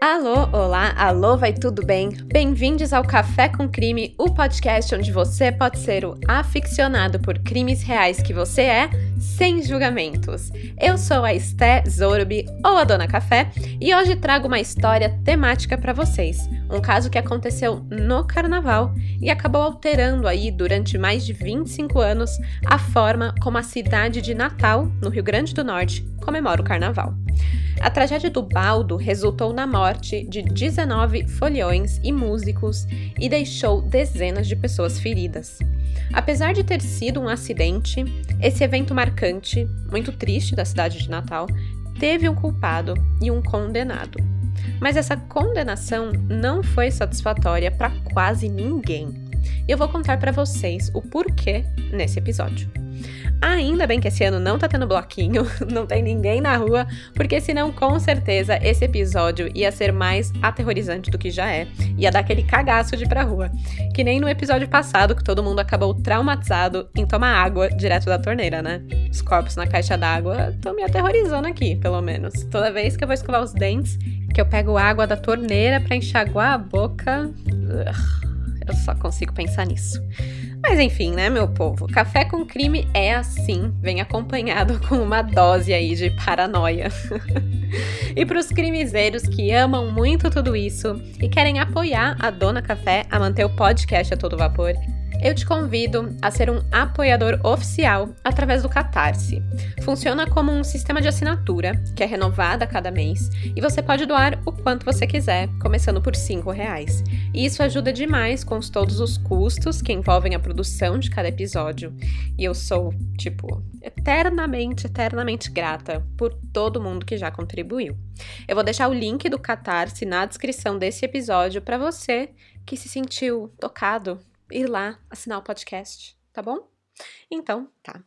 Alô, olá, alô, vai tudo bem? Bem-vindos ao Café com Crime, o podcast onde você pode ser o aficionado por crimes reais que você é, sem julgamentos. Eu sou a Esté Zorbi, ou a Dona Café, e hoje trago uma história temática para vocês. Um caso que aconteceu no carnaval e acabou alterando aí durante mais de 25 anos a forma como a cidade de Natal, no Rio Grande do Norte, comemora o carnaval. A tragédia do Baldo resultou na morte de 19 foliões e músicos e deixou dezenas de pessoas feridas. Apesar de ter sido um acidente, esse evento marcante, muito triste da cidade de Natal, teve um culpado e um condenado. Mas essa condenação não foi satisfatória para quase ninguém. Eu vou contar para vocês o porquê nesse episódio. Ainda bem que esse ano não tá tendo bloquinho, não tem ninguém na rua, porque senão com certeza esse episódio ia ser mais aterrorizante do que já é. Ia dar aquele cagaço de ir pra rua. Que nem no episódio passado que todo mundo acabou traumatizado em tomar água direto da torneira, né? Os corpos na caixa d'água estão me aterrorizando aqui, pelo menos. Toda vez que eu vou escovar os dentes, que eu pego água da torneira para enxaguar a boca, eu só consigo pensar nisso. Mas enfim, né, meu povo? Café com crime é assim, vem acompanhado com uma dose aí de paranoia. e para os crimezeiros que amam muito tudo isso e querem apoiar a Dona Café a manter o podcast a todo vapor, eu te convido a ser um apoiador oficial através do Catarse. Funciona como um sistema de assinatura, que é renovado a cada mês, e você pode doar o quanto você quiser, começando por R$ reais. E isso ajuda demais com todos os custos que envolvem a produção de cada episódio. E eu sou, tipo, eternamente, eternamente grata por todo mundo que já contribuiu. Eu vou deixar o link do Catarse na descrição desse episódio para você que se sentiu tocado ir lá assinar o podcast, tá bom? Então, tá.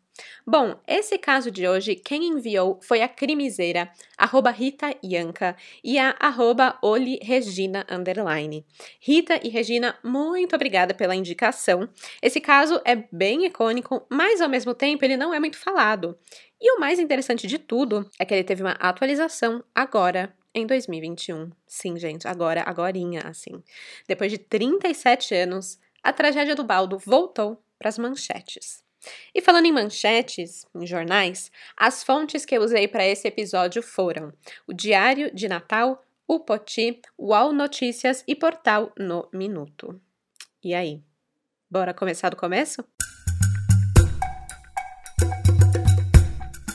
Bom, esse caso de hoje, quem enviou foi a crimiseira, arroba Rita Ianca e a arroba Oli Regina underline. Rita e Regina, muito obrigada pela indicação. Esse caso é bem icônico, mas ao mesmo tempo ele não é muito falado. E o mais interessante de tudo é que ele teve uma atualização agora, em 2021. Sim, gente, agora, agorinha, assim. Depois de 37 anos, a tragédia do Baldo voltou para as manchetes. E falando em manchetes, em jornais, as fontes que eu usei para esse episódio foram o Diário de Natal, o Poti, UOL Notícias e Portal No Minuto. E aí, bora começar do começo?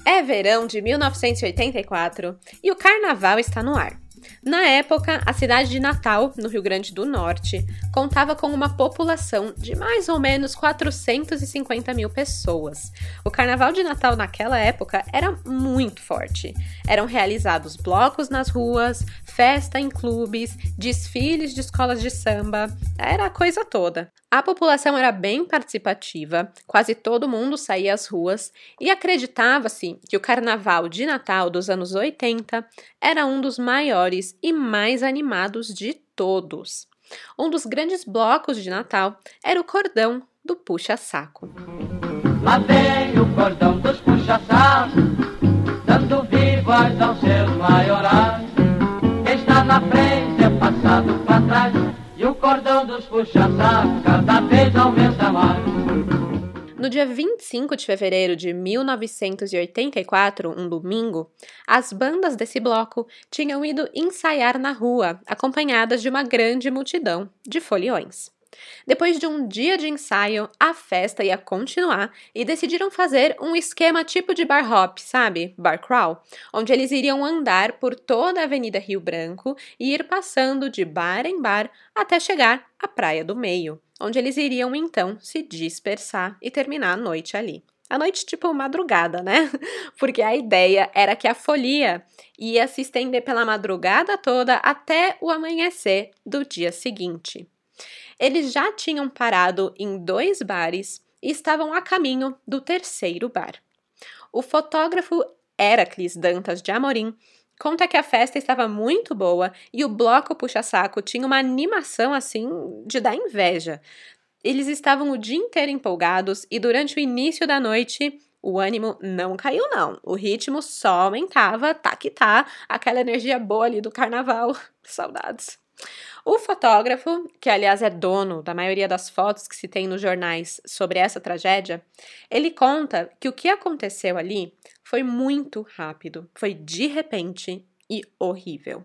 É verão de 1984 e o carnaval está no ar. Na época, a cidade de Natal, no Rio Grande do Norte, contava com uma população de mais ou menos 450 mil pessoas. O carnaval de Natal naquela época era muito forte. Eram realizados blocos nas ruas, festa em clubes, desfiles de escolas de samba, era a coisa toda. A população era bem participativa, quase todo mundo saía às ruas e acreditava-se que o carnaval de Natal dos anos 80 era um dos maiores e mais animados de todos. Um dos grandes blocos de Natal era o cordão do puxa-saco. Lá vem o cordão dos puxa-sacos, dando vivas aos seus maiorais. Quem está na frente é passado para trás, e o cordão dos puxa-sacos cada vez aumenta mais. No dia 25 de fevereiro de 1984, um domingo, as bandas desse bloco tinham ido ensaiar na rua, acompanhadas de uma grande multidão de foliões. Depois de um dia de ensaio, a festa ia continuar e decidiram fazer um esquema tipo de bar hop, sabe? Bar crawl, onde eles iriam andar por toda a Avenida Rio Branco e ir passando de bar em bar até chegar à Praia do Meio, onde eles iriam então se dispersar e terminar a noite ali. A noite, tipo, madrugada, né? Porque a ideia era que a folia ia se estender pela madrugada toda até o amanhecer do dia seguinte. Eles já tinham parado em dois bares e estavam a caminho do terceiro bar. O fotógrafo Heracles Dantas de Amorim conta que a festa estava muito boa e o bloco puxa-saco tinha uma animação assim de dar inveja. Eles estavam o dia inteiro empolgados e durante o início da noite O ânimo não caiu, não. O ritmo só aumentava, tá que tá, aquela energia boa ali do carnaval. Saudades. O fotógrafo, que aliás é dono da maioria das fotos que se tem nos jornais sobre essa tragédia, ele conta que o que aconteceu ali foi muito rápido, foi de repente e horrível.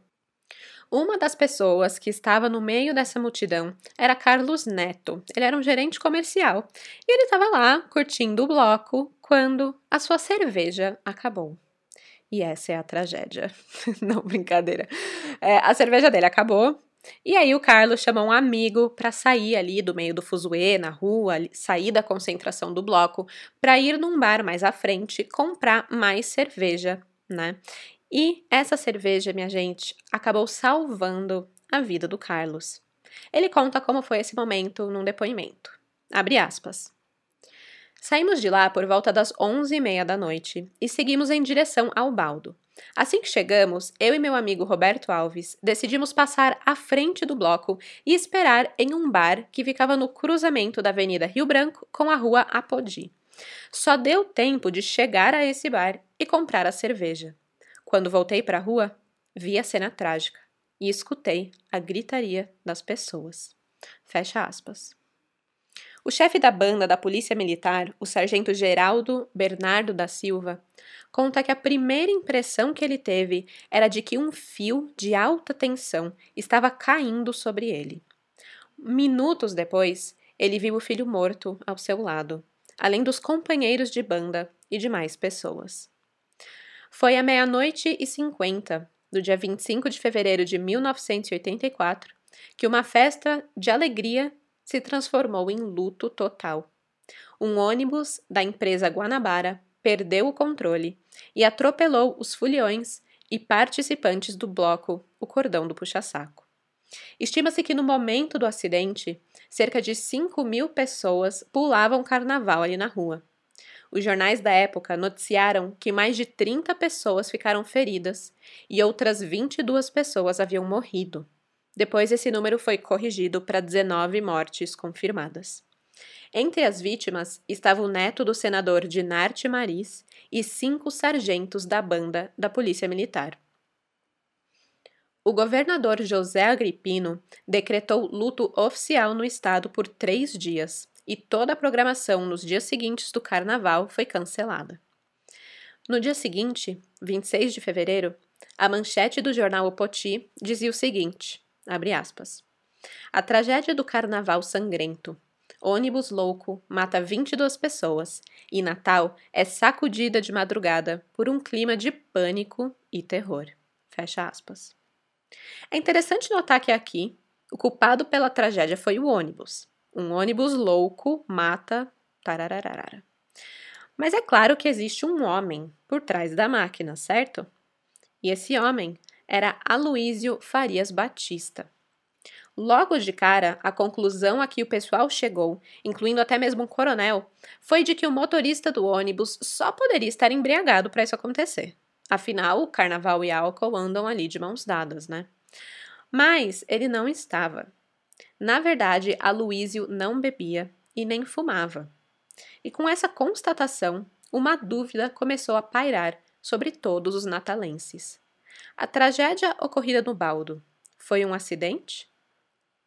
Uma das pessoas que estava no meio dessa multidão era Carlos Neto. Ele era um gerente comercial e ele estava lá curtindo o bloco quando a sua cerveja acabou. E essa é a tragédia. Não, brincadeira. É, a cerveja dele acabou. E aí o Carlos chamou um amigo para sair ali do meio do fuzuê, na rua, sair da concentração do bloco, para ir num bar mais à frente comprar mais cerveja, né? E essa cerveja, minha gente, acabou salvando a vida do Carlos. Ele conta como foi esse momento num depoimento. Abre aspas. Saímos de lá por volta das onze e meia da noite e seguimos em direção ao baldo. Assim que chegamos, eu e meu amigo Roberto Alves decidimos passar à frente do bloco e esperar em um bar que ficava no cruzamento da Avenida Rio Branco com a Rua Apodi. Só deu tempo de chegar a esse bar e comprar a cerveja. Quando voltei para a rua, vi a cena trágica e escutei a gritaria das pessoas. Fecha aspas. O chefe da banda da Polícia Militar, o sargento Geraldo Bernardo da Silva, conta que a primeira impressão que ele teve era de que um fio de alta tensão estava caindo sobre ele. Minutos depois, ele viu o filho morto ao seu lado, além dos companheiros de banda e de mais pessoas. Foi à meia-noite e cinquenta do dia 25 de fevereiro de 1984 que uma festa de alegria se transformou em luto total. Um ônibus da empresa Guanabara perdeu o controle e atropelou os foliões e participantes do bloco O Cordão do Puxa-Saco. Estima-se que no momento do acidente, cerca de 5 mil pessoas pulavam carnaval ali na rua. Os jornais da época noticiaram que mais de 30 pessoas ficaram feridas e outras 22 pessoas haviam morrido. Depois, esse número foi corrigido para 19 mortes confirmadas. Entre as vítimas estava o neto do senador Dinarte Maris e cinco sargentos da banda da Polícia Militar. O governador José Agripino decretou luto oficial no estado por três dias, e toda a programação nos dias seguintes do carnaval foi cancelada. No dia seguinte, 26 de fevereiro, a manchete do jornal O Poti dizia o seguinte: aspas, A tragédia do carnaval sangrento. Ônibus louco mata 22 pessoas e Natal é sacudida de madrugada por um clima de pânico e terror. Fecha aspas. É interessante notar que aqui o culpado pela tragédia foi o ônibus. Um ônibus louco mata. Tarararara. Mas é claro que existe um homem por trás da máquina, certo? E esse homem era Aloísio Farias Batista. Logo de cara, a conclusão a que o pessoal chegou, incluindo até mesmo um coronel, foi de que o motorista do ônibus só poderia estar embriagado para isso acontecer. Afinal, o carnaval e álcool andam ali de mãos dadas, né? Mas ele não estava. Na verdade, Aloísio não bebia e nem fumava. E com essa constatação, uma dúvida começou a pairar sobre todos os natalenses. A tragédia ocorrida no baldo foi um acidente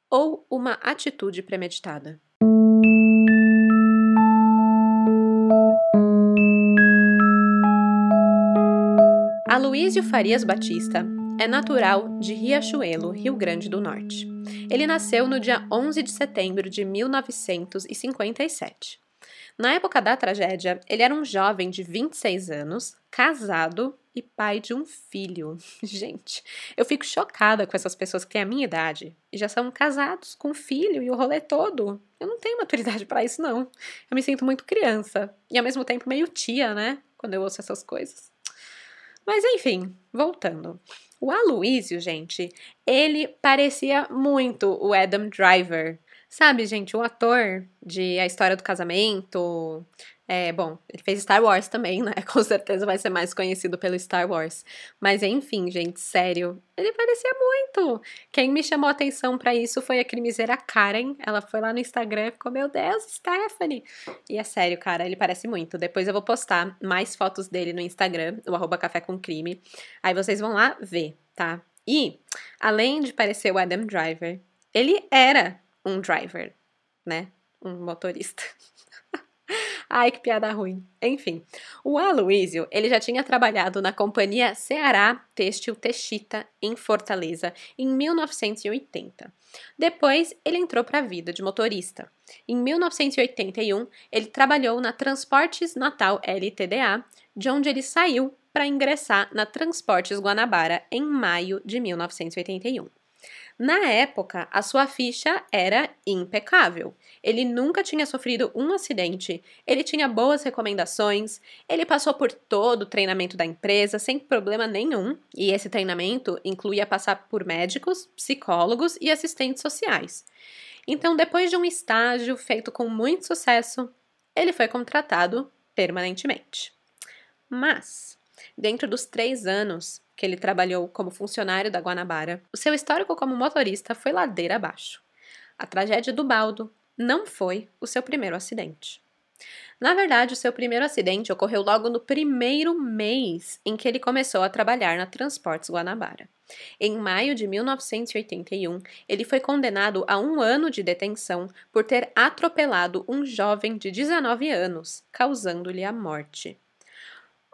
ou uma atitude premeditada? Aloísio Farias Batista é natural de Riachuelo, Rio Grande do Norte. Ele nasceu no dia 11 de setembro de 1957. Na época da tragédia, ele era um jovem de 26 anos, casado e pai de um filho. Gente, eu fico chocada com essas pessoas que têm a minha idade e já são casados com filho e o rolê todo. Eu não tenho maturidade para isso, não. Eu me sinto muito criança e ao mesmo tempo meio tia, né? Quando eu ouço essas coisas. Mas enfim, voltando. O Aloysio, gente, ele parecia muito o Adam Driver. Sabe, gente, o ator de A História do Casamento, É, bom, ele fez Star Wars também, né? Com certeza vai ser mais conhecido pelo Star Wars. Mas enfim, gente, sério, ele parecia muito. Quem me chamou a atenção para isso foi a crimiseira Karen. Ela foi lá no Instagram e ficou, meu Deus, Stephanie. E é sério, cara, ele parece muito. Depois eu vou postar mais fotos dele no Instagram, o arroba café com crime. Aí vocês vão lá ver, tá? E, além de parecer o Adam Driver, ele era um driver, né? Um motorista. Ai, que piada ruim. Enfim, o Aloísio, ele já tinha trabalhado na companhia Ceará Têxtil Texita, em Fortaleza, em 1980. Depois, ele entrou para a vida de motorista. Em 1981, ele trabalhou na Transportes Natal LTDA, de onde ele saiu para ingressar na Transportes Guanabara em maio de 1981. Na época, a sua ficha era impecável. Ele nunca tinha sofrido um acidente, ele tinha boas recomendações, ele passou por todo o treinamento da empresa sem problema nenhum, e esse treinamento incluía passar por médicos, psicólogos e assistentes sociais. Então, depois de um estágio feito com muito sucesso, ele foi contratado permanentemente. Mas, dentro dos três anos que ele trabalhou como funcionário da Guanabara, o seu histórico como motorista foi ladeira abaixo. A tragédia do Baldo não foi o seu primeiro acidente. Na verdade, o seu primeiro acidente ocorreu logo no primeiro mês em que ele começou a trabalhar na Transportes Guanabara. Em maio de 1981, ele foi condenado a um ano de detenção por ter atropelado um jovem de 19 anos, causando-lhe a morte.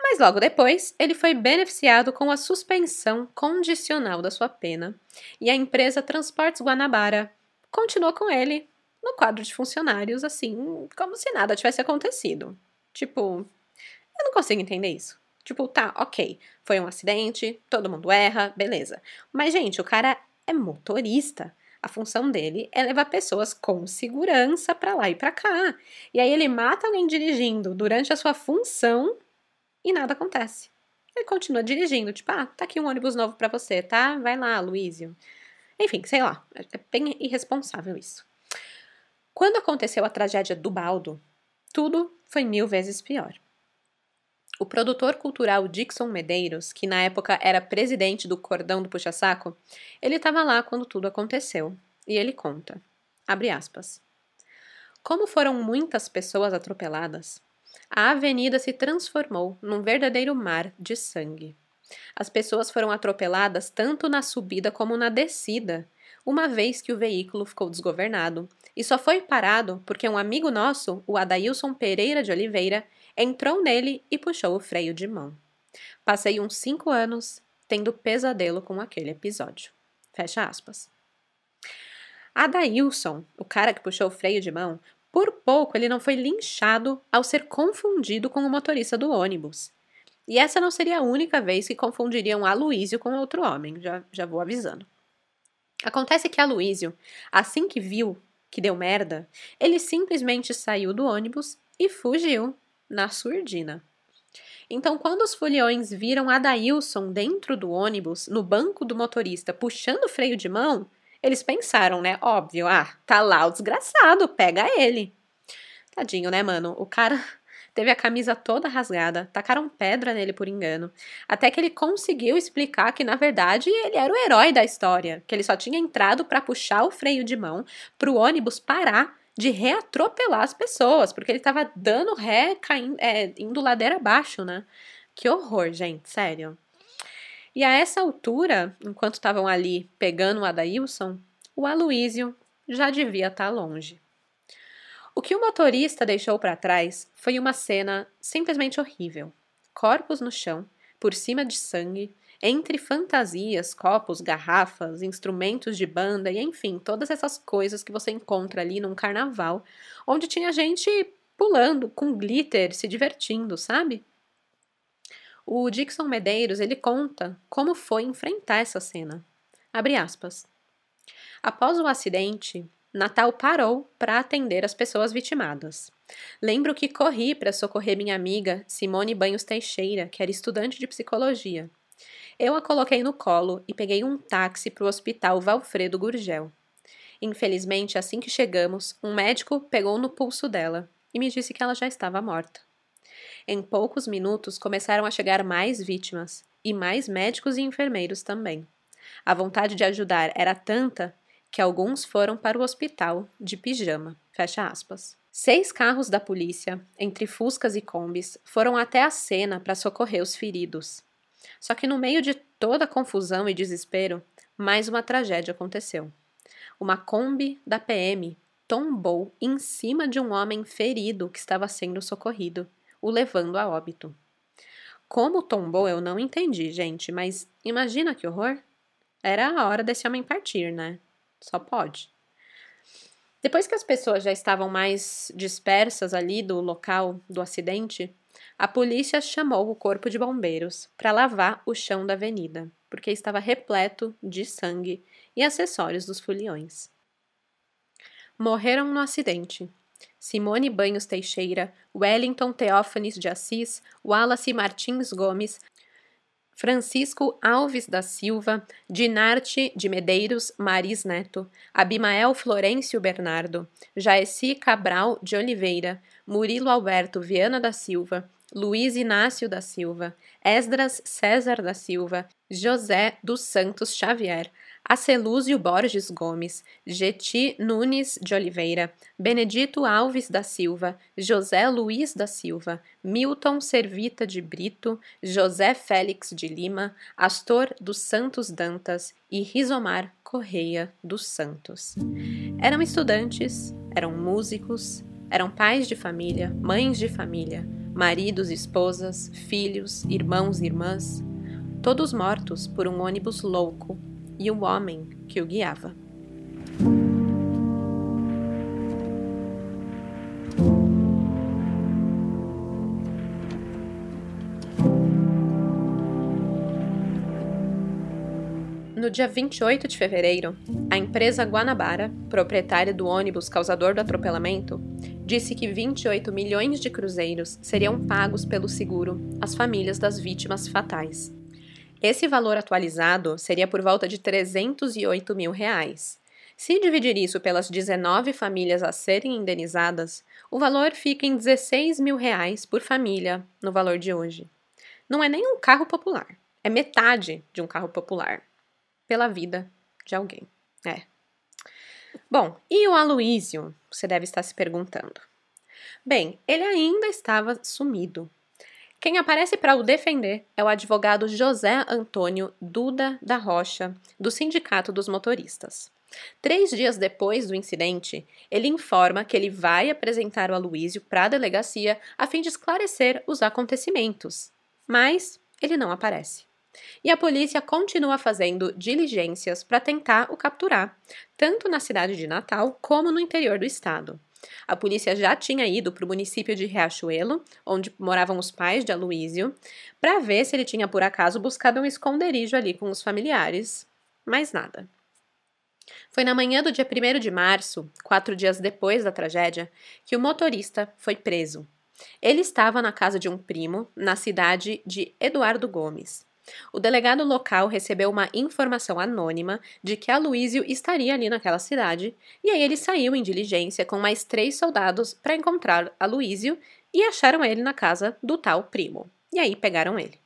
Mas logo depois, ele foi beneficiado com a suspensão condicional da sua pena e a empresa Transportes Guanabara continuou com ele no quadro de funcionários, assim, como se nada tivesse acontecido. Tipo, eu não consigo entender isso. Tipo, tá, ok, foi um acidente, todo mundo erra, beleza. Mas, gente, o cara é motorista. A função dele é levar pessoas com segurança para lá e para cá. E aí ele mata alguém dirigindo durante a sua função e nada acontece. Ele continua dirigindo, tipo, ah, tá aqui um ônibus novo para você, tá? Vai lá, Luísio. Enfim, sei lá, é bem irresponsável isso. Quando aconteceu a tragédia do Baldo, tudo foi mil vezes pior. O produtor cultural Dixon Medeiros, que na época era presidente do Cordão do Puxa-Saco, ele estava lá quando tudo aconteceu. E ele conta, abre aspas, Como foram muitas pessoas atropeladas, a avenida se transformou num verdadeiro mar de sangue. As pessoas foram atropeladas tanto na subida como na descida, uma vez que o veículo ficou desgovernado e só foi parado porque um amigo nosso, o Adailson Pereira de Oliveira, entrou nele e puxou o freio de mão. Passei uns cinco anos tendo pesadelo com aquele episódio. Fecha aspas. Adailson, o cara que puxou o freio de mão, por pouco ele não foi linchado ao ser confundido com o motorista do ônibus. E essa não seria a única vez que confundiriam Aloísio com outro homem, já, já vou avisando. Acontece que Aloísio, assim que viu que deu merda, ele simplesmente saiu do ônibus e fugiu na surdina. Então, quando os foliões viram Adailson dentro do ônibus, no banco do motorista, puxando o freio de mão, eles pensaram, né? Óbvio, ah, tá lá o desgraçado, pega ele. Tadinho, né, mano? O cara teve a camisa toda rasgada, tacaram pedra nele por engano, até que ele conseguiu explicar que na verdade ele era o herói da história, que ele só tinha entrado para puxar o freio de mão pro ônibus parar de reatropelar as pessoas, porque ele tava dando ré, caindo, é, indo ladeira abaixo, né? Que horror, gente, sério. E a essa altura, enquanto estavam ali pegando o Adailson, o Aloísio já devia estar tá longe. O que o motorista deixou para trás foi uma cena simplesmente horrível. Corpos no chão, por cima de sangue, entre fantasias, copos, garrafas, instrumentos de banda e enfim, todas essas coisas que você encontra ali num carnaval, onde tinha gente pulando com glitter, se divertindo, sabe? O Dixon Medeiros ele conta como foi enfrentar essa cena. Abre aspas. Após o acidente, Natal parou para atender as pessoas vitimadas. Lembro que corri para socorrer minha amiga Simone Banhos Teixeira, que era estudante de psicologia. Eu a coloquei no colo e peguei um táxi para o hospital Valfredo Gurgel. Infelizmente, assim que chegamos, um médico pegou no pulso dela e me disse que ela já estava morta. Em poucos minutos começaram a chegar mais vítimas e mais médicos e enfermeiros também. A vontade de ajudar era tanta que alguns foram para o hospital de pijama. Fecha aspas. Seis carros da polícia, entre fuscas e combis, foram até a cena para socorrer os feridos. Só que no meio de toda a confusão e desespero, mais uma tragédia aconteceu. Uma Kombi da PM tombou em cima de um homem ferido que estava sendo socorrido, o levando a óbito. Como tombou eu não entendi, gente, mas imagina que horror. Era a hora desse homem partir, né? Só pode. Depois que as pessoas já estavam mais dispersas ali do local do acidente, a polícia chamou o corpo de bombeiros para lavar o chão da avenida, porque estava repleto de sangue e acessórios dos foliões. Morreram no acidente Simone Banhos Teixeira, Wellington Teófanes de Assis, Wallace Martins Gomes, Francisco Alves da Silva, Dinarte de Medeiros Maris Neto, Abimael Florencio Bernardo, Jaeci Cabral de Oliveira, Murilo Alberto Viana da Silva, Luiz Inácio da Silva, Esdras César da Silva, José dos Santos Xavier, Acelúzio Borges Gomes, Geti Nunes de Oliveira, Benedito Alves da Silva, José Luiz da Silva, Milton Servita de Brito, José Félix de Lima, Astor dos Santos Dantas e Rizomar Correia dos Santos. Eram estudantes, eram músicos, eram pais de família, mães de família, maridos, esposas, filhos, irmãos e irmãs, todos mortos por um ônibus louco e o homem que o guiava. No dia 28 de fevereiro, a empresa Guanabara, proprietária do ônibus causador do atropelamento, disse que 28 milhões de cruzeiros seriam pagos pelo seguro às famílias das vítimas fatais. Esse valor atualizado seria por volta de 308 mil reais. Se dividir isso pelas 19 famílias a serem indenizadas, o valor fica em 16 mil reais por família no valor de hoje. Não é nem um carro popular, é metade de um carro popular pela vida de alguém. É. Bom, e o Aloísio? Você deve estar se perguntando. Bem, ele ainda estava sumido. Quem aparece para o defender é o advogado José Antônio Duda da Rocha, do Sindicato dos Motoristas. Três dias depois do incidente, ele informa que ele vai apresentar o Aloísio para a delegacia a fim de esclarecer os acontecimentos. Mas ele não aparece. E a polícia continua fazendo diligências para tentar o capturar, tanto na cidade de Natal como no interior do estado. A polícia já tinha ido para o município de Riachuelo, onde moravam os pais de Aloísio, para ver se ele tinha por acaso buscado um esconderijo ali com os familiares, mas nada. Foi na manhã do dia 1 de março, quatro dias depois da tragédia, que o motorista foi preso. Ele estava na casa de um primo, na cidade de Eduardo Gomes. O delegado local recebeu uma informação anônima de que Aloísio estaria ali naquela cidade, e aí ele saiu em diligência com mais três soldados para encontrar Aloísio e acharam ele na casa do tal primo. E aí pegaram ele.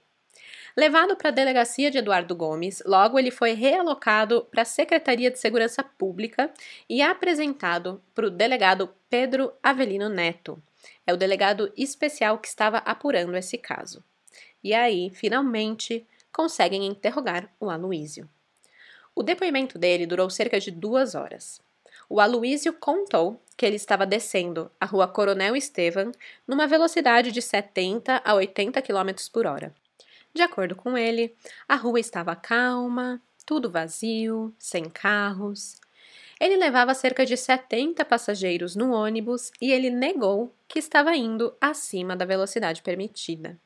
Levado para a delegacia de Eduardo Gomes, logo ele foi realocado para a Secretaria de Segurança Pública e apresentado para o delegado Pedro Avelino Neto. É o delegado especial que estava apurando esse caso. E aí, finalmente, conseguem interrogar o Aloísio. O depoimento dele durou cerca de duas horas. O Aloísio contou que ele estava descendo a rua Coronel Estevam numa velocidade de 70 a 80 km por hora. De acordo com ele, a rua estava calma, tudo vazio, sem carros. Ele levava cerca de 70 passageiros no ônibus e ele negou que estava indo acima da velocidade permitida.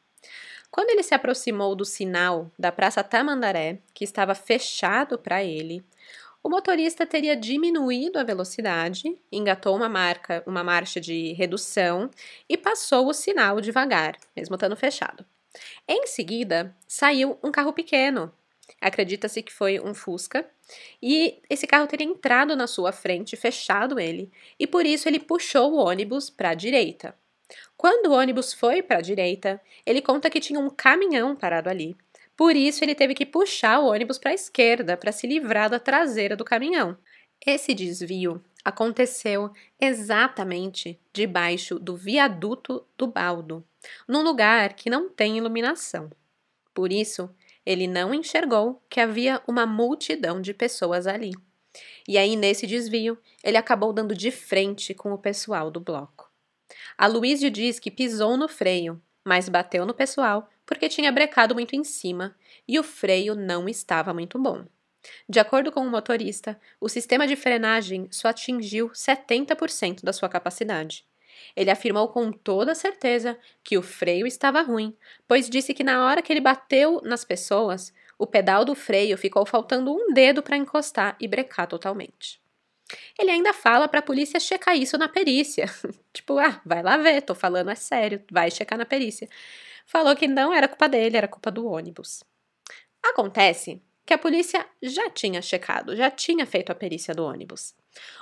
Quando ele se aproximou do sinal da Praça Tamandaré, que estava fechado para ele, o motorista teria diminuído a velocidade, engatou uma marca, uma marcha de redução e passou o sinal devagar, mesmo estando fechado. Em seguida, saiu um carro pequeno. Acredita-se que foi um Fusca, e esse carro teria entrado na sua frente, fechado ele, e por isso ele puxou o ônibus para a direita. Quando o ônibus foi para a direita, ele conta que tinha um caminhão parado ali. Por isso, ele teve que puxar o ônibus para a esquerda para se livrar da traseira do caminhão. Esse desvio aconteceu exatamente debaixo do viaduto do baldo, num lugar que não tem iluminação. Por isso, ele não enxergou que havia uma multidão de pessoas ali. E aí, nesse desvio, ele acabou dando de frente com o pessoal do bloco. A Luísio diz que pisou no freio, mas bateu no pessoal porque tinha brecado muito em cima e o freio não estava muito bom. De acordo com o motorista, o sistema de frenagem só atingiu 70% da sua capacidade. Ele afirmou com toda certeza que o freio estava ruim, pois disse que na hora que ele bateu nas pessoas, o pedal do freio ficou faltando um dedo para encostar e brecar totalmente. Ele ainda fala para a polícia checar isso na perícia. tipo, ah, vai lá ver, tô falando é sério, vai checar na perícia. Falou que não era culpa dele, era culpa do ônibus. Acontece que a polícia já tinha checado, já tinha feito a perícia do ônibus.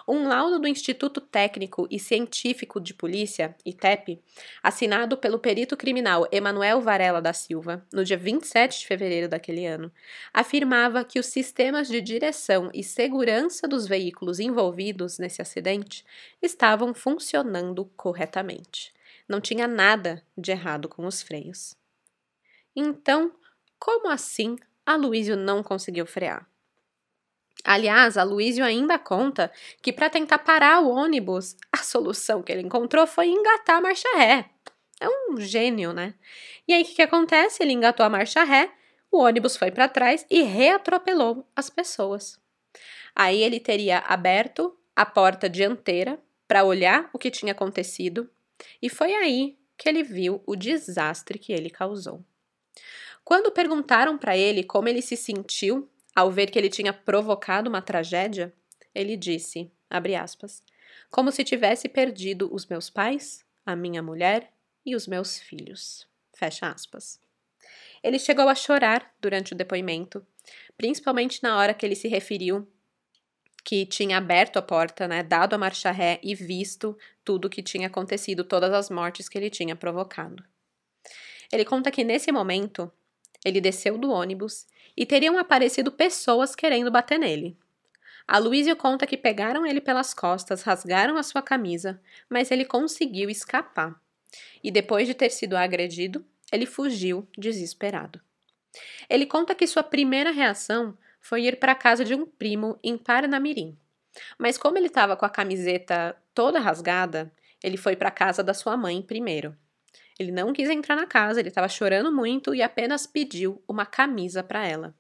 Um laudo do Instituto Técnico e Científico de Polícia, ITEP, assinado pelo perito criminal Emanuel Varela da Silva, no dia 27 de fevereiro daquele ano, afirmava que os sistemas de direção e segurança dos veículos envolvidos nesse acidente estavam funcionando corretamente. Não tinha nada de errado com os freios. Então, como assim a Luísio não conseguiu frear? Aliás, a Luísio ainda conta que para tentar parar o ônibus, a solução que ele encontrou foi engatar a marcha ré. É um gênio, né? E aí o que, que acontece? Ele engatou a marcha ré, o ônibus foi para trás e reatropelou as pessoas. Aí ele teria aberto a porta dianteira para olhar o que tinha acontecido, e foi aí que ele viu o desastre que ele causou. Quando perguntaram para ele como ele se sentiu ao ver que ele tinha provocado uma tragédia, ele disse, aspas, como se tivesse perdido os meus pais, a minha mulher e os meus filhos. Fecha aspas. Ele chegou a chorar durante o depoimento, principalmente na hora que ele se referiu que tinha aberto a porta, né, dado a marcha ré e visto tudo o que tinha acontecido, todas as mortes que ele tinha provocado. Ele conta que nesse momento ele desceu do ônibus e teriam aparecido pessoas querendo bater nele. A Luísio conta que pegaram ele pelas costas, rasgaram a sua camisa, mas ele conseguiu escapar. E depois de ter sido agredido, ele fugiu desesperado. Ele conta que sua primeira reação foi ir para a casa de um primo em Paranamirim. Mas como ele estava com a camiseta toda rasgada, ele foi para a casa da sua mãe primeiro. Ele não quis entrar na casa, ele estava chorando muito e apenas pediu uma camisa para ela.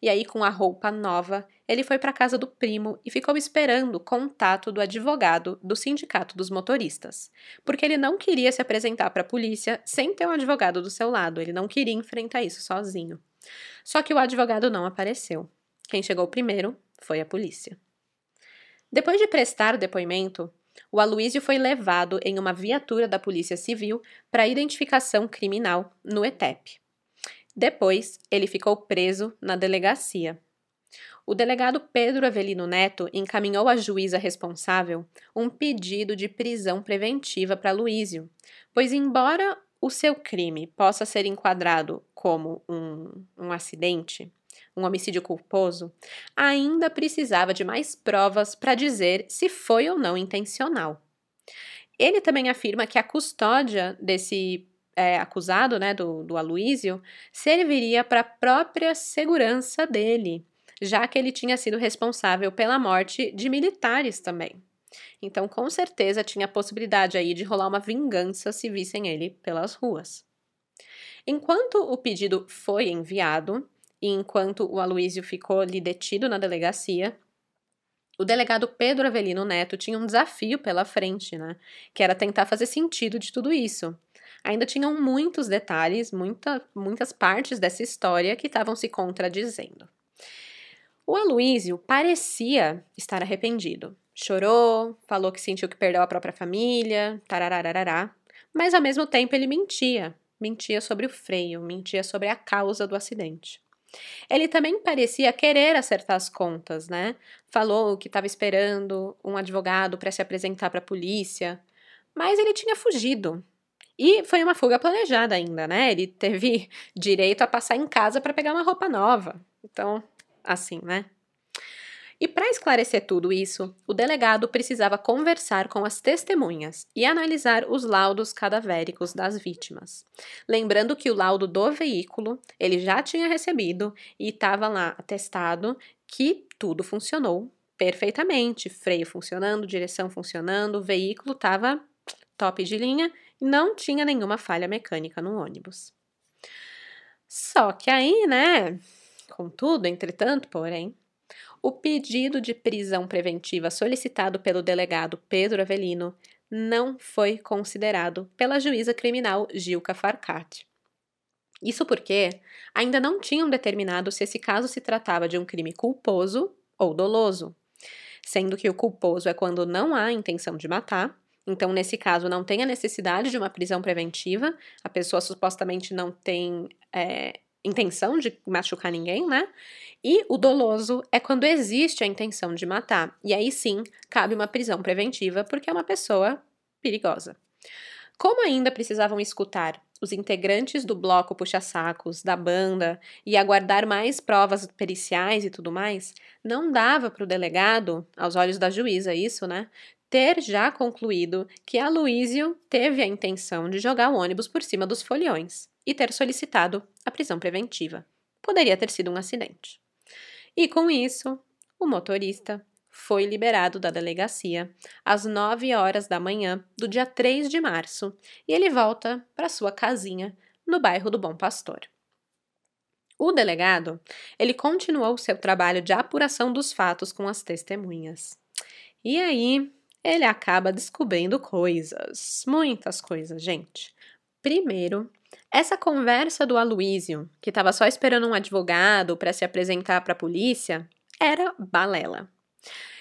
E aí, com a roupa nova, ele foi para a casa do primo e ficou esperando o contato do advogado do sindicato dos motoristas, porque ele não queria se apresentar para a polícia sem ter um advogado do seu lado, ele não queria enfrentar isso sozinho. Só que o advogado não apareceu. Quem chegou primeiro foi a polícia. Depois de prestar o depoimento, o Aloísio foi levado em uma viatura da Polícia Civil para identificação criminal no ETEP. Depois, ele ficou preso na delegacia. O delegado Pedro Avelino Neto encaminhou à juíza responsável um pedido de prisão preventiva para Luísio, pois, embora o seu crime possa ser enquadrado como um, um acidente, um homicídio culposo, ainda precisava de mais provas para dizer se foi ou não intencional. Ele também afirma que a custódia desse é, acusado, né, do, do Aloísio, serviria para a própria segurança dele, já que ele tinha sido responsável pela morte de militares também. Então, com certeza, tinha a possibilidade aí de rolar uma vingança se vissem ele pelas ruas. Enquanto o pedido foi enviado, e enquanto o Aloísio ficou ali detido na delegacia, o delegado Pedro Avelino Neto tinha um desafio pela frente, né? Que era tentar fazer sentido de tudo isso. Ainda tinham muitos detalhes, muita, muitas partes dessa história que estavam se contradizendo. O Aloísio parecia estar arrependido. Chorou, falou que sentiu que perdeu a própria família, tarararará, mas ao mesmo tempo ele mentia. Mentia sobre o freio, mentia sobre a causa do acidente. Ele também parecia querer acertar as contas, né? Falou que estava esperando um advogado para se apresentar para a polícia, mas ele tinha fugido. E foi uma fuga planejada ainda, né? Ele teve direito a passar em casa para pegar uma roupa nova. Então, assim, né? E para esclarecer tudo isso, o delegado precisava conversar com as testemunhas e analisar os laudos cadavéricos das vítimas. Lembrando que o laudo do veículo ele já tinha recebido e estava lá atestado que tudo funcionou perfeitamente, freio funcionando, direção funcionando, o veículo estava top de linha não tinha nenhuma falha mecânica no ônibus. Só que aí, né, contudo, entretanto, porém, o pedido de prisão preventiva solicitado pelo delegado Pedro Avelino não foi considerado pela juíza criminal Gilca Farcati. Isso porque ainda não tinham determinado se esse caso se tratava de um crime culposo ou doloso, sendo que o culposo é quando não há intenção de matar, então nesse caso não tem a necessidade de uma prisão preventiva, a pessoa supostamente não tem é, intenção de machucar ninguém, né? E o doloso é quando existe a intenção de matar. E aí sim cabe uma prisão preventiva, porque é uma pessoa perigosa. Como ainda precisavam escutar os integrantes do bloco puxa-sacos, da banda, e aguardar mais provas periciais e tudo mais, não dava para o delegado, aos olhos da juíza, isso, né? Ter já concluído que Aloísio teve a intenção de jogar o ônibus por cima dos foliões e ter solicitado a prisão preventiva. Poderia ter sido um acidente. E com isso, o motorista foi liberado da delegacia às 9 horas da manhã do dia 3 de março e ele volta para sua casinha no bairro do Bom Pastor. O delegado, ele continuou seu trabalho de apuração dos fatos com as testemunhas. E aí, ele acaba descobrindo coisas, muitas coisas, gente. Primeiro, essa conversa do Aloísio, que estava só esperando um advogado para se apresentar para a polícia, era balela.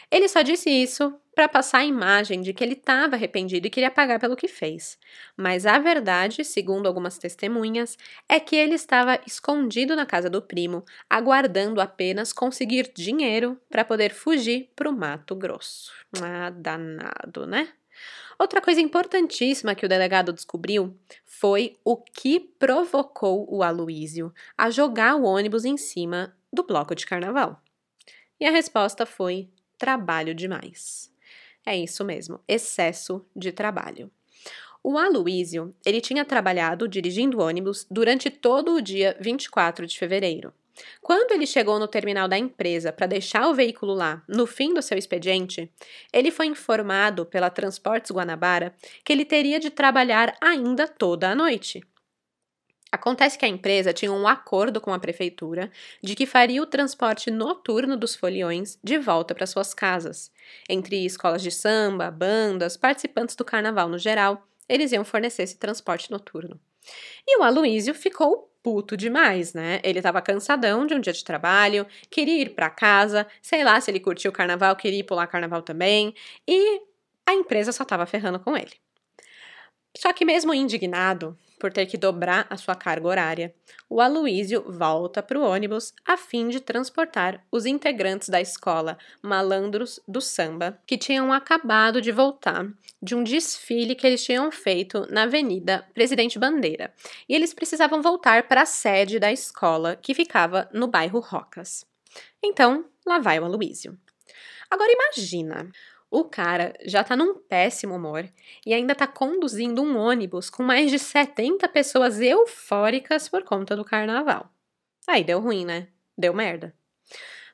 Ele só disse isso para passar a imagem de que ele estava arrependido e queria pagar pelo que fez. Mas a verdade, segundo algumas testemunhas, é que ele estava escondido na casa do primo, aguardando apenas conseguir dinheiro para poder fugir para o Mato Grosso. Ah, danado, né? Outra coisa importantíssima que o delegado descobriu foi o que provocou o Aloísio a jogar o ônibus em cima do bloco de carnaval. E a resposta foi trabalho demais. É isso mesmo, excesso de trabalho. O Aloísio, ele tinha trabalhado dirigindo ônibus durante todo o dia 24 de fevereiro. Quando ele chegou no terminal da empresa para deixar o veículo lá, no fim do seu expediente, ele foi informado pela Transportes Guanabara que ele teria de trabalhar ainda toda a noite. Acontece que a empresa tinha um acordo com a prefeitura de que faria o transporte noturno dos foliões de volta para suas casas. Entre escolas de samba, bandas, participantes do carnaval no geral, eles iam fornecer esse transporte noturno. E o Aloísio ficou puto demais, né? Ele tava cansadão de um dia de trabalho, queria ir para casa, sei lá se ele curtiu o carnaval, queria ir pular carnaval também, e a empresa só tava ferrando com ele. Só que mesmo indignado por ter que dobrar a sua carga horária, o Aloísio volta para o ônibus a fim de transportar os integrantes da escola Malandros do Samba, que tinham acabado de voltar de um desfile que eles tinham feito na Avenida Presidente Bandeira. E eles precisavam voltar para a sede da escola, que ficava no bairro Rocas. Então, lá vai o Aloísio. Agora imagina o cara já tá num péssimo humor e ainda tá conduzindo um ônibus com mais de 70 pessoas eufóricas por conta do carnaval. Aí deu ruim, né? Deu merda.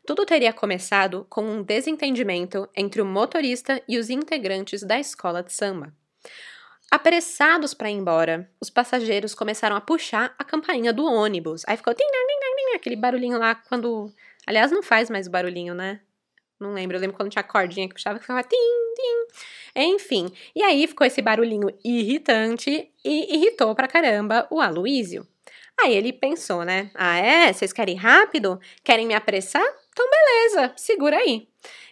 Tudo teria começado com um desentendimento entre o motorista e os integrantes da escola de samba. Apressados para ir embora, os passageiros começaram a puxar a campainha do ônibus. Aí ficou aquele barulhinho lá quando. Aliás, não faz mais barulhinho, né? Não lembro. Eu lembro quando tinha cordinha que puxava que ficava tim, tim. Enfim. E aí ficou esse barulhinho irritante e irritou pra caramba o Aloísio. Aí ele pensou, né? Ah, é? Vocês querem rápido? Querem me apressar? Então, beleza, segura aí.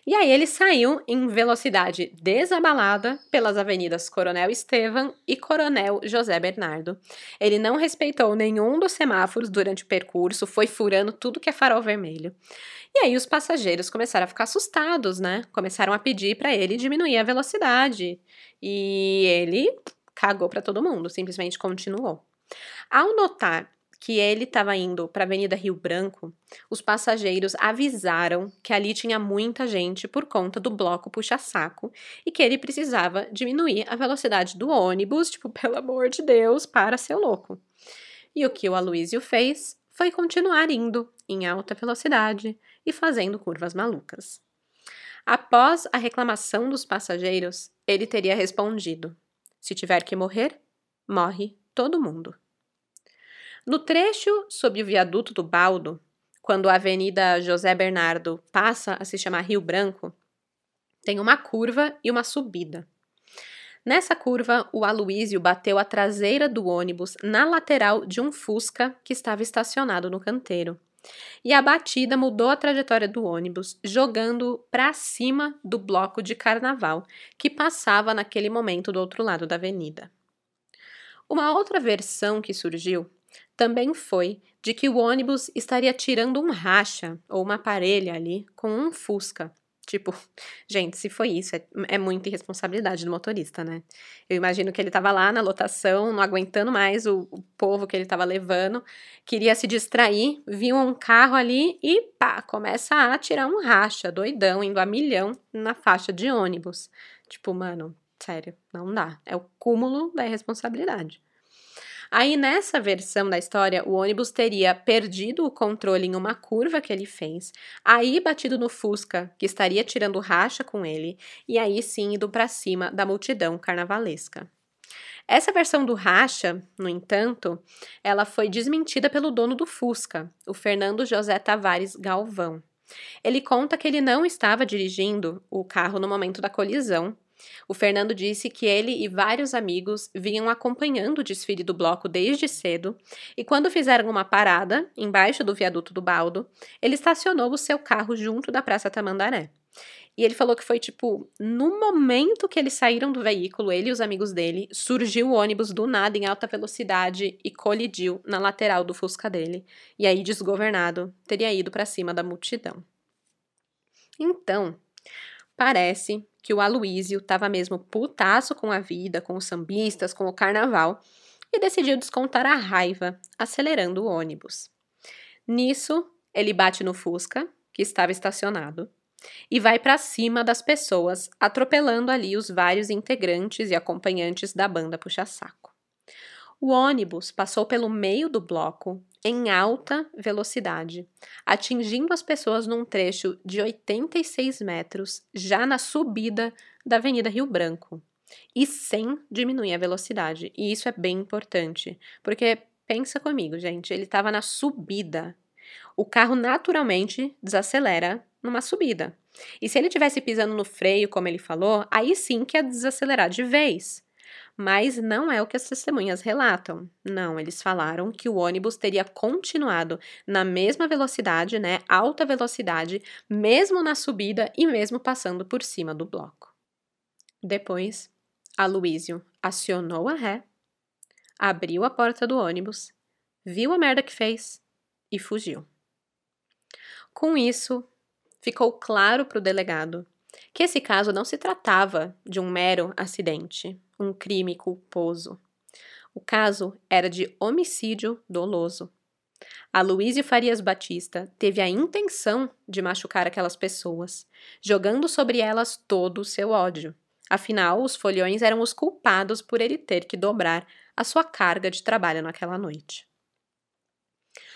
E aí ele saiu em velocidade desabalada pelas avenidas Coronel Estevam e Coronel José Bernardo. Ele não respeitou nenhum dos semáforos durante o percurso, foi furando tudo que é farol vermelho. E aí os passageiros começaram a ficar assustados, né? Começaram a pedir para ele diminuir a velocidade. E ele cagou para todo mundo, simplesmente continuou. Ao notar que ele estava indo para a Avenida Rio Branco, os passageiros avisaram que ali tinha muita gente por conta do bloco puxa-saco e que ele precisava diminuir a velocidade do ônibus, tipo, pelo amor de Deus, para ser louco. E o que o Aloysio fez foi continuar indo em alta velocidade e fazendo curvas malucas. Após a reclamação dos passageiros, ele teria respondido: Se tiver que morrer, morre todo mundo. No trecho sob o viaduto do Baldo, quando a Avenida José Bernardo passa a se chamar Rio Branco, tem uma curva e uma subida. Nessa curva, o Aloísio bateu a traseira do ônibus na lateral de um Fusca que estava estacionado no canteiro. E a batida mudou a trajetória do ônibus, jogando para cima do bloco de carnaval que passava naquele momento do outro lado da avenida. Uma outra versão que surgiu também foi de que o ônibus estaria tirando um racha ou uma parelha ali com um Fusca. Tipo, gente, se foi isso, é, é muita irresponsabilidade do motorista, né? Eu imagino que ele estava lá na lotação, não aguentando mais o, o povo que ele estava levando, queria se distrair, viu um carro ali e pá, começa a tirar um racha, doidão, indo a milhão na faixa de ônibus. Tipo, mano, sério, não dá. É o cúmulo da irresponsabilidade. Aí nessa versão da história, o ônibus teria perdido o controle em uma curva que ele fez, aí batido no Fusca, que estaria tirando racha com ele, e aí sim indo para cima da multidão carnavalesca. Essa versão do racha, no entanto, ela foi desmentida pelo dono do Fusca, o Fernando José Tavares Galvão. Ele conta que ele não estava dirigindo o carro no momento da colisão, o Fernando disse que ele e vários amigos vinham acompanhando o desfile do bloco desde cedo e, quando fizeram uma parada embaixo do viaduto do Baldo, ele estacionou o seu carro junto da Praça Tamandaré. E ele falou que foi tipo, no momento que eles saíram do veículo, ele e os amigos dele, surgiu o ônibus do nada em alta velocidade e colidiu na lateral do Fusca dele. E aí, desgovernado, teria ido para cima da multidão. Então, parece que o Aloísio estava mesmo putaço com a vida, com os sambistas, com o carnaval, e decidiu descontar a raiva, acelerando o ônibus. Nisso, ele bate no Fusca, que estava estacionado, e vai para cima das pessoas, atropelando ali os vários integrantes e acompanhantes da banda puxa-saco. O ônibus passou pelo meio do bloco em alta velocidade, atingindo as pessoas num trecho de 86 metros, já na subida da Avenida Rio Branco, e sem diminuir a velocidade. E isso é bem importante, porque pensa comigo, gente, ele estava na subida. O carro naturalmente desacelera numa subida. E se ele tivesse pisando no freio, como ele falou, aí sim que ia desacelerar de vez mas não é o que as testemunhas relatam. Não, eles falaram que o ônibus teria continuado na mesma velocidade, né, alta velocidade, mesmo na subida e mesmo passando por cima do bloco. Depois, Aloísio acionou a ré, abriu a porta do ônibus, viu a merda que fez e fugiu. Com isso, ficou claro para o delegado que esse caso não se tratava de um mero acidente, um crime culposo. O caso era de homicídio doloso. A Luísio Farias Batista teve a intenção de machucar aquelas pessoas, jogando sobre elas todo o seu ódio. Afinal, os folhões eram os culpados por ele ter que dobrar a sua carga de trabalho naquela noite.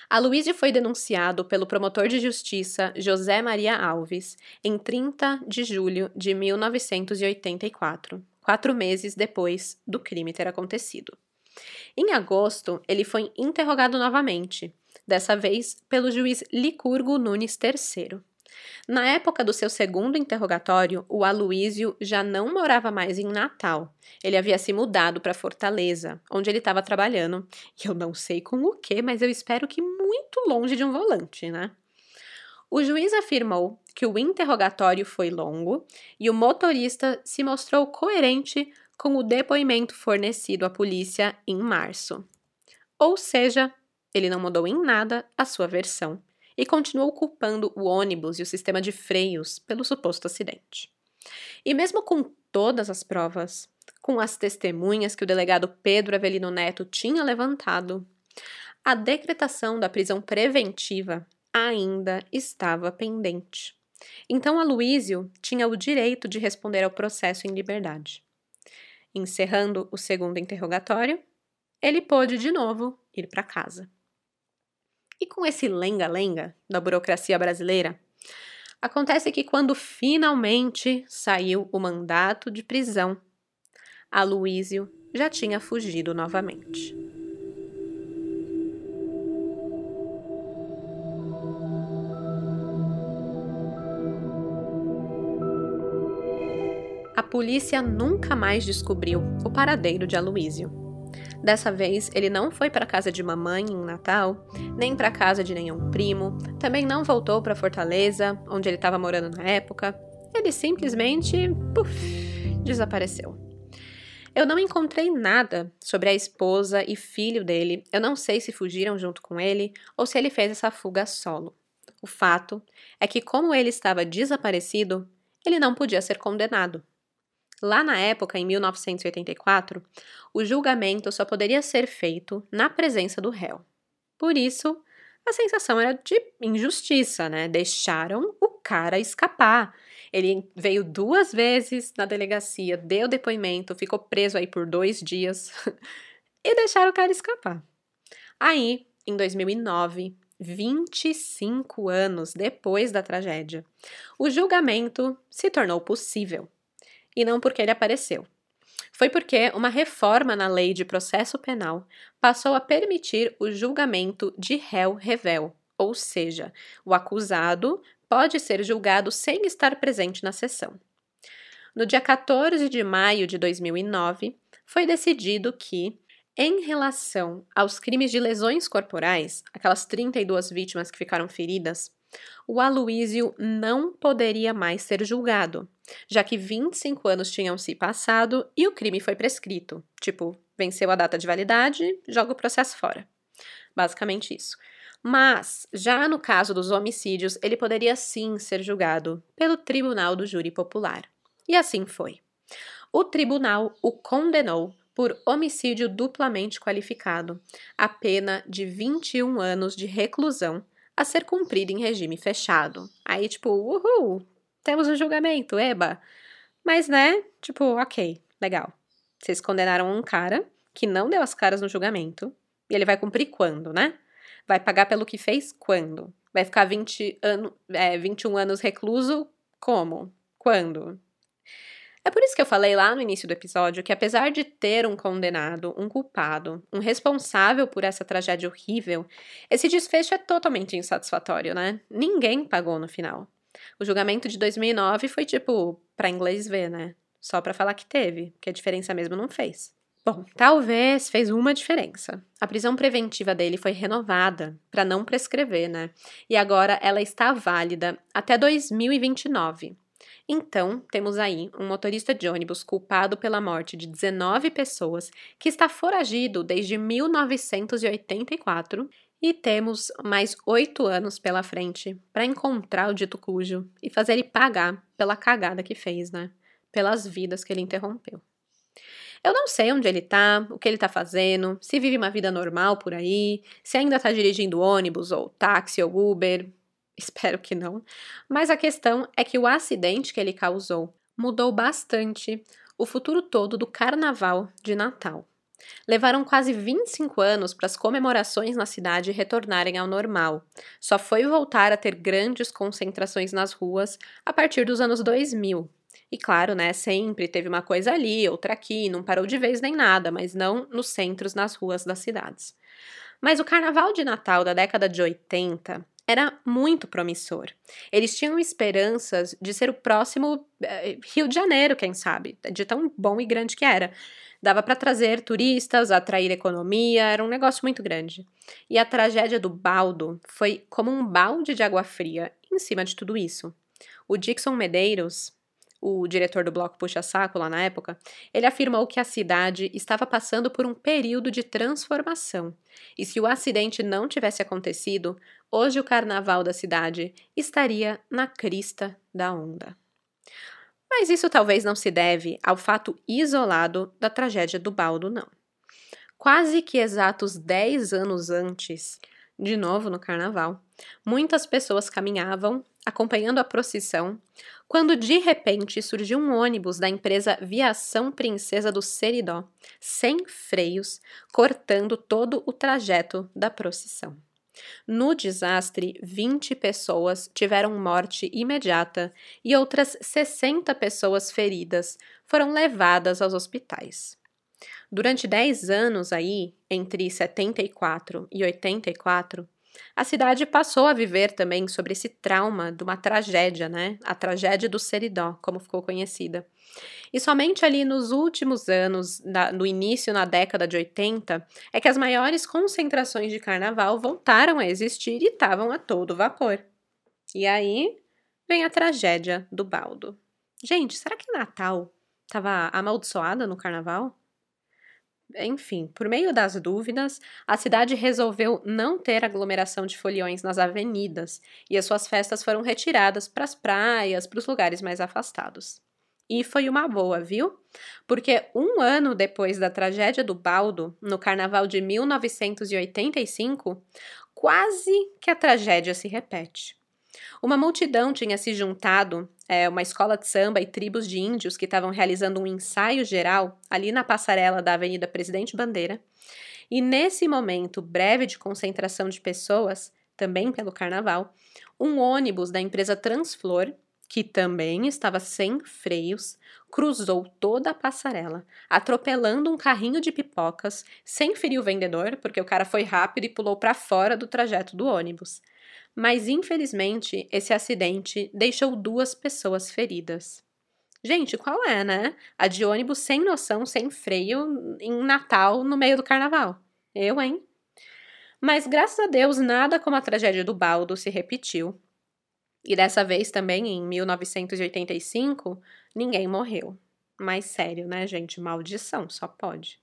Aloysio foi denunciado pelo promotor de justiça José Maria Alves em 30 de julho de 1984, quatro meses depois do crime ter acontecido. Em agosto, ele foi interrogado novamente, dessa vez pelo juiz Licurgo Nunes III. Na época do seu segundo interrogatório, o Aloísio já não morava mais em Natal. Ele havia se mudado para Fortaleza, onde ele estava trabalhando. E eu não sei com o que, mas eu espero que muito longe de um volante, né? O juiz afirmou que o interrogatório foi longo e o motorista se mostrou coerente com o depoimento fornecido à polícia em março. Ou seja, ele não mudou em nada a sua versão e continuou culpando o ônibus e o sistema de freios pelo suposto acidente. E mesmo com todas as provas, com as testemunhas que o delegado Pedro Avelino Neto tinha levantado, a decretação da prisão preventiva ainda estava pendente. Então, Aloísio tinha o direito de responder ao processo em liberdade. Encerrando o segundo interrogatório, ele pôde de novo ir para casa. E com esse lenga-lenga da burocracia brasileira, acontece que quando finalmente saiu o mandato de prisão, Aloísio já tinha fugido novamente. Polícia nunca mais descobriu o paradeiro de Aloísio. Dessa vez, ele não foi para casa de mamãe em Natal, nem para casa de nenhum primo, também não voltou para Fortaleza, onde ele estava morando na época. Ele simplesmente, desapareceu. Eu não encontrei nada sobre a esposa e filho dele. Eu não sei se fugiram junto com ele ou se ele fez essa fuga solo. O fato é que, como ele estava desaparecido, ele não podia ser condenado. Lá na época, em 1984, o julgamento só poderia ser feito na presença do réu. Por isso, a sensação era de injustiça, né? Deixaram o cara escapar. Ele veio duas vezes na delegacia, deu depoimento, ficou preso aí por dois dias e deixaram o cara escapar. Aí, em 2009, 25 anos depois da tragédia, o julgamento se tornou possível e não porque ele apareceu. Foi porque uma reforma na lei de processo penal passou a permitir o julgamento de réu revel, ou seja, o acusado pode ser julgado sem estar presente na sessão. No dia 14 de maio de 2009, foi decidido que, em relação aos crimes de lesões corporais, aquelas 32 vítimas que ficaram feridas, o Aloísio não poderia mais ser julgado, já que 25 anos tinham se passado e o crime foi prescrito. Tipo, venceu a data de validade, joga o processo fora. Basicamente isso. Mas, já no caso dos homicídios, ele poderia sim ser julgado pelo Tribunal do Júri Popular. E assim foi. O tribunal o condenou por homicídio duplamente qualificado, a pena de 21 anos de reclusão a ser cumprido em regime fechado. Aí, tipo, uhul, temos um julgamento, eba. Mas, né, tipo, ok, legal. Vocês condenaram um cara que não deu as caras no julgamento, e ele vai cumprir quando, né? Vai pagar pelo que fez quando? Vai ficar 20 ano, é, 21 anos recluso como? Quando? É por isso que eu falei lá no início do episódio que, apesar de ter um condenado, um culpado, um responsável por essa tragédia horrível, esse desfecho é totalmente insatisfatório, né? Ninguém pagou no final. O julgamento de 2009 foi tipo, para inglês ver, né? Só para falar que teve, porque a diferença mesmo não fez. Bom, talvez fez uma diferença. A prisão preventiva dele foi renovada para não prescrever, né? E agora ela está válida até 2029. Então, temos aí um motorista de ônibus culpado pela morte de 19 pessoas que está foragido desde 1984 e temos mais oito anos pela frente para encontrar o dito cujo e fazer ele pagar pela cagada que fez, né? Pelas vidas que ele interrompeu. Eu não sei onde ele tá, o que ele tá fazendo, se vive uma vida normal por aí, se ainda tá dirigindo ônibus ou táxi ou Uber, Espero que não. Mas a questão é que o acidente que ele causou mudou bastante o futuro todo do carnaval de Natal. Levaram quase 25 anos para as comemorações na cidade retornarem ao normal. Só foi voltar a ter grandes concentrações nas ruas a partir dos anos 2000. E claro, né, sempre teve uma coisa ali, outra aqui, não parou de vez nem nada, mas não nos centros, nas ruas das cidades. Mas o carnaval de Natal da década de 80 era muito promissor. Eles tinham esperanças de ser o próximo eh, Rio de Janeiro, quem sabe, de tão bom e grande que era. Dava para trazer turistas, atrair economia, era um negócio muito grande. E a tragédia do baldo foi como um balde de água fria em cima de tudo isso. O Dixon Medeiros, o diretor do bloco Puxa Saco lá na época, ele afirmou que a cidade estava passando por um período de transformação. E se o acidente não tivesse acontecido, hoje o carnaval da cidade estaria na crista da onda. Mas isso talvez não se deve ao fato isolado da tragédia do Baldo, não. Quase que exatos 10 anos antes, de novo no carnaval, muitas pessoas caminhavam acompanhando a procissão, quando de repente surgiu um ônibus da empresa Viação Princesa do Seridó, sem freios, cortando todo o trajeto da procissão. No desastre, 20 pessoas tiveram morte imediata e outras 60 pessoas feridas foram levadas aos hospitais. Durante 10 anos aí, entre 74 e 84, a cidade passou a viver também sobre esse trauma de uma tragédia, né? A tragédia do Seridó, como ficou conhecida. E somente ali nos últimos anos, no início na década de 80, é que as maiores concentrações de carnaval voltaram a existir e estavam a todo vapor. E aí vem a tragédia do baldo. Gente, será que Natal estava amaldiçoada no carnaval? Enfim, por meio das dúvidas, a cidade resolveu não ter aglomeração de foliões nas avenidas e as suas festas foram retiradas para as praias, para os lugares mais afastados. E foi uma boa, viu? Porque um ano depois da tragédia do Baldo, no carnaval de 1985, quase que a tragédia se repete. Uma multidão tinha se juntado, é, uma escola de samba e tribos de índios que estavam realizando um ensaio geral ali na passarela da Avenida Presidente Bandeira. E nesse momento breve de concentração de pessoas, também pelo carnaval, um ônibus da empresa Transflor, que também estava sem freios, cruzou toda a passarela, atropelando um carrinho de pipocas, sem ferir o vendedor, porque o cara foi rápido e pulou para fora do trajeto do ônibus mas infelizmente esse acidente deixou duas pessoas feridas. Gente, qual é, né? A de ônibus sem noção, sem freio, em Natal, no meio do carnaval. Eu, hein? Mas graças a Deus, nada como a tragédia do Baldo se repetiu. E dessa vez também, em 1985, ninguém morreu. Mas sério, né, gente? Maldição, só pode.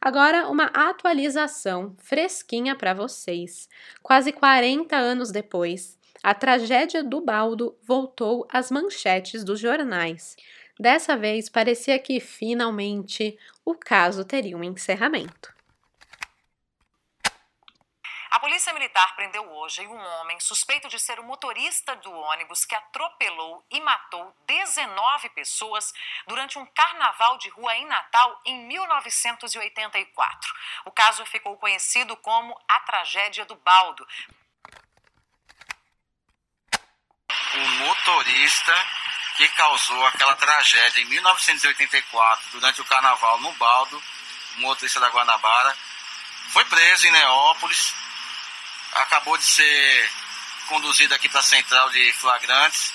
Agora, uma atualização fresquinha para vocês. Quase 40 anos depois, a tragédia do baldo voltou às manchetes dos jornais. Dessa vez, parecia que finalmente o caso teria um encerramento. A Polícia Militar prendeu hoje um homem suspeito de ser o motorista do ônibus que atropelou e matou 19 pessoas durante um carnaval de rua em Natal em 1984. O caso ficou conhecido como a tragédia do Baldo. O motorista que causou aquela tragédia em 1984 durante o carnaval no Baldo, o motorista da Guanabara, foi preso em Neópolis acabou de ser conduzido aqui para a central de flagrantes.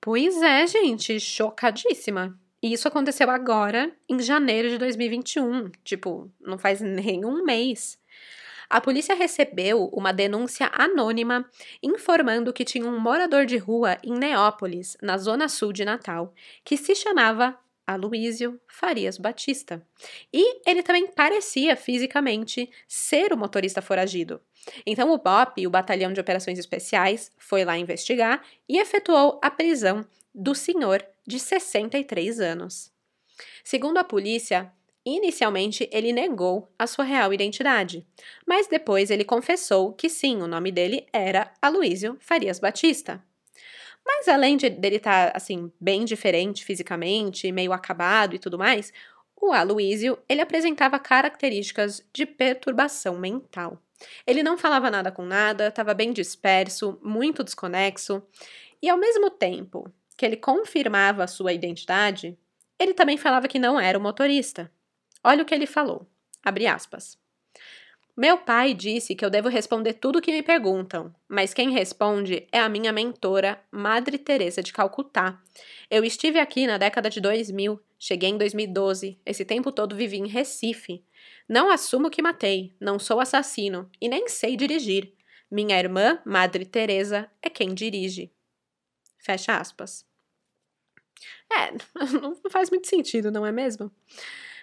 Pois é, gente, chocadíssima. E isso aconteceu agora, em janeiro de 2021. Tipo, não faz nem um mês. A polícia recebeu uma denúncia anônima informando que tinha um morador de rua em Neópolis, na zona sul de Natal, que se chamava Aloísio Farias Batista. E ele também parecia fisicamente ser o motorista foragido. Então o BOP, o Batalhão de Operações Especiais, foi lá investigar e efetuou a prisão do senhor de 63 anos. Segundo a polícia, inicialmente ele negou a sua real identidade, mas depois ele confessou que sim, o nome dele era Aloísio Farias Batista. Mas além de, dele estar, tá, assim, bem diferente fisicamente, meio acabado e tudo mais, o Aloísio, ele apresentava características de perturbação mental. Ele não falava nada com nada, estava bem disperso, muito desconexo, e ao mesmo tempo que ele confirmava a sua identidade, ele também falava que não era o motorista. Olha o que ele falou. Abre aspas. Meu pai disse que eu devo responder tudo o que me perguntam, mas quem responde é a minha mentora, Madre Teresa de Calcutá. Eu estive aqui na década de 2000, cheguei em 2012, esse tempo todo vivi em Recife. Não assumo que matei, não sou assassino e nem sei dirigir. Minha irmã, Madre Teresa, é quem dirige. Fecha aspas. É, não faz muito sentido, não é mesmo?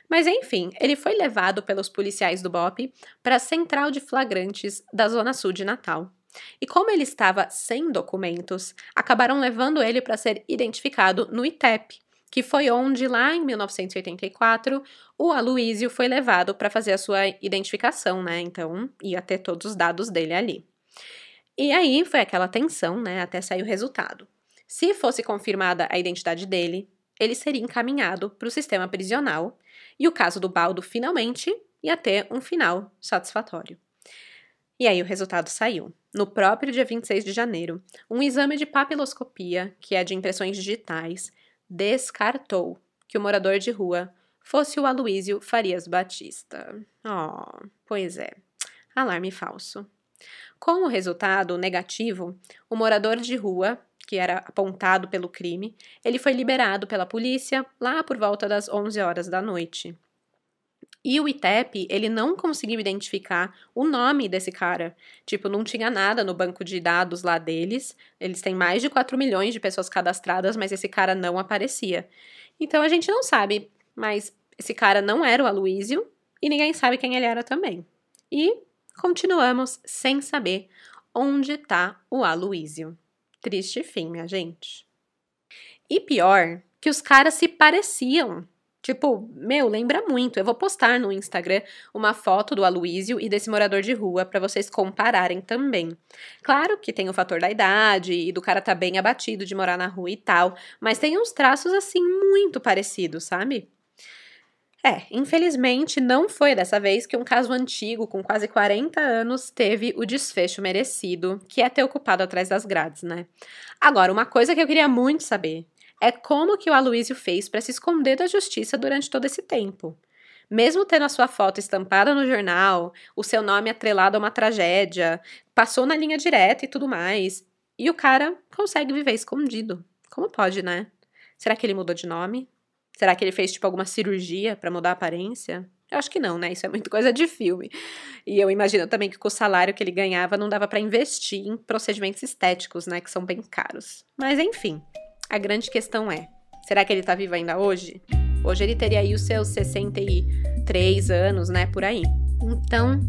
Mas enfim, ele foi levado pelos policiais do BOP para a central de flagrantes da Zona Sul de Natal. E como ele estava sem documentos, acabaram levando ele para ser identificado no ITEP, que foi onde, lá em 1984, o Aloísio foi levado para fazer a sua identificação, né? Então, ia ter todos os dados dele ali. E aí foi aquela tensão, né? Até sair o resultado. Se fosse confirmada a identidade dele, ele seria encaminhado para o sistema prisional e o caso do Baldo finalmente ia ter um final satisfatório. E aí o resultado saiu. No próprio dia 26 de janeiro, um exame de papiloscopia, que é de impressões digitais, descartou que o morador de rua fosse o Aloísio Farias Batista. Oh, pois é. Alarme falso. Com o resultado negativo, o morador de rua, que era apontado pelo crime, ele foi liberado pela polícia lá por volta das 11 horas da noite. E o ITEP, ele não conseguiu identificar o nome desse cara. Tipo, não tinha nada no banco de dados lá deles. Eles têm mais de 4 milhões de pessoas cadastradas, mas esse cara não aparecia. Então a gente não sabe, mas esse cara não era o Aloísio e ninguém sabe quem ele era também. E continuamos sem saber onde está o Aloísio. Triste fim, minha gente. E pior, que os caras se pareciam. Tipo, meu, lembra muito. Eu vou postar no Instagram uma foto do Aloísio e desse morador de rua para vocês compararem também. Claro que tem o fator da idade e do cara tá bem abatido de morar na rua e tal, mas tem uns traços assim muito parecidos, sabe? É, infelizmente não foi dessa vez que um caso antigo com quase 40 anos teve o desfecho merecido, que é ter ocupado atrás das grades, né? Agora, uma coisa que eu queria muito saber é como que o Aloísio fez para se esconder da justiça durante todo esse tempo. Mesmo tendo a sua foto estampada no jornal, o seu nome atrelado a uma tragédia, passou na linha direta e tudo mais, e o cara consegue viver escondido. Como pode, né? Será que ele mudou de nome? Será que ele fez tipo alguma cirurgia para mudar a aparência? Eu acho que não, né? Isso é muito coisa de filme. E eu imagino também que com o salário que ele ganhava não dava para investir em procedimentos estéticos, né, que são bem caros. Mas enfim, a grande questão é: será que ele tá vivo ainda hoje? Hoje ele teria aí os seus 63 anos, né, por aí. Então,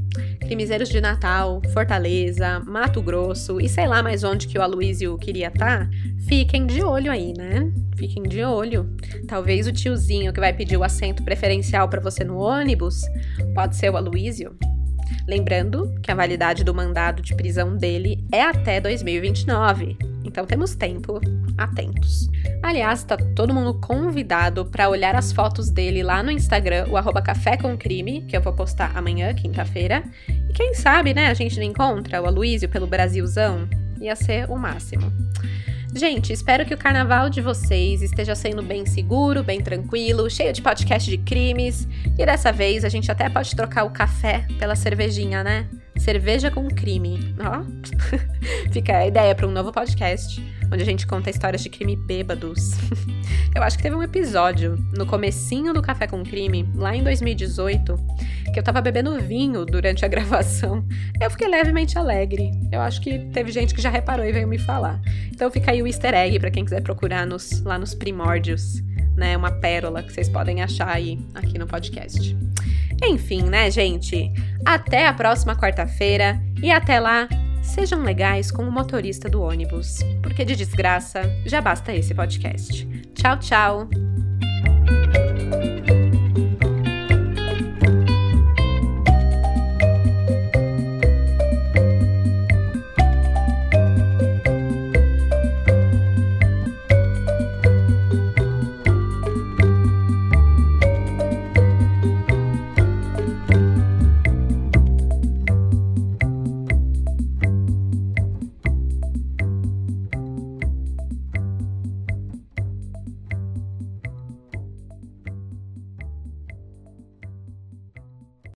Crimizeiros de Natal, Fortaleza, Mato Grosso e sei lá mais onde que o Aloísio queria estar, tá, fiquem de olho aí, né? Fiquem de olho. Talvez o tiozinho que vai pedir o assento preferencial para você no ônibus pode ser o Aloísio. Lembrando que a validade do mandado de prisão dele é até 2029. Então temos tempo, atentos. Aliás, tá todo mundo convidado para olhar as fotos dele lá no Instagram, o arroba Café com Crime, que eu vou postar amanhã, quinta-feira. E quem sabe, né, a gente não encontra o Aloysio pelo Brasilzão? Ia ser o máximo. Gente, espero que o carnaval de vocês esteja sendo bem seguro, bem tranquilo, cheio de podcast de crimes. E dessa vez a gente até pode trocar o café pela cervejinha, né? Cerveja com crime. Ó, fica a ideia para um novo podcast, onde a gente conta histórias de crime bêbados. Eu acho que teve um episódio no comecinho do Café com Crime, lá em 2018, que eu tava bebendo vinho durante a gravação. Eu fiquei levemente alegre. Eu acho que teve gente que já reparou e veio me falar. Então fica aí o easter egg para quem quiser procurar nos, lá nos primórdios, né? Uma pérola que vocês podem achar aí aqui no podcast. Enfim, né, gente? Até a próxima quarta-feira e até lá, Sejam legais com o motorista do ônibus, porque de desgraça já basta esse podcast. Tchau, tchau!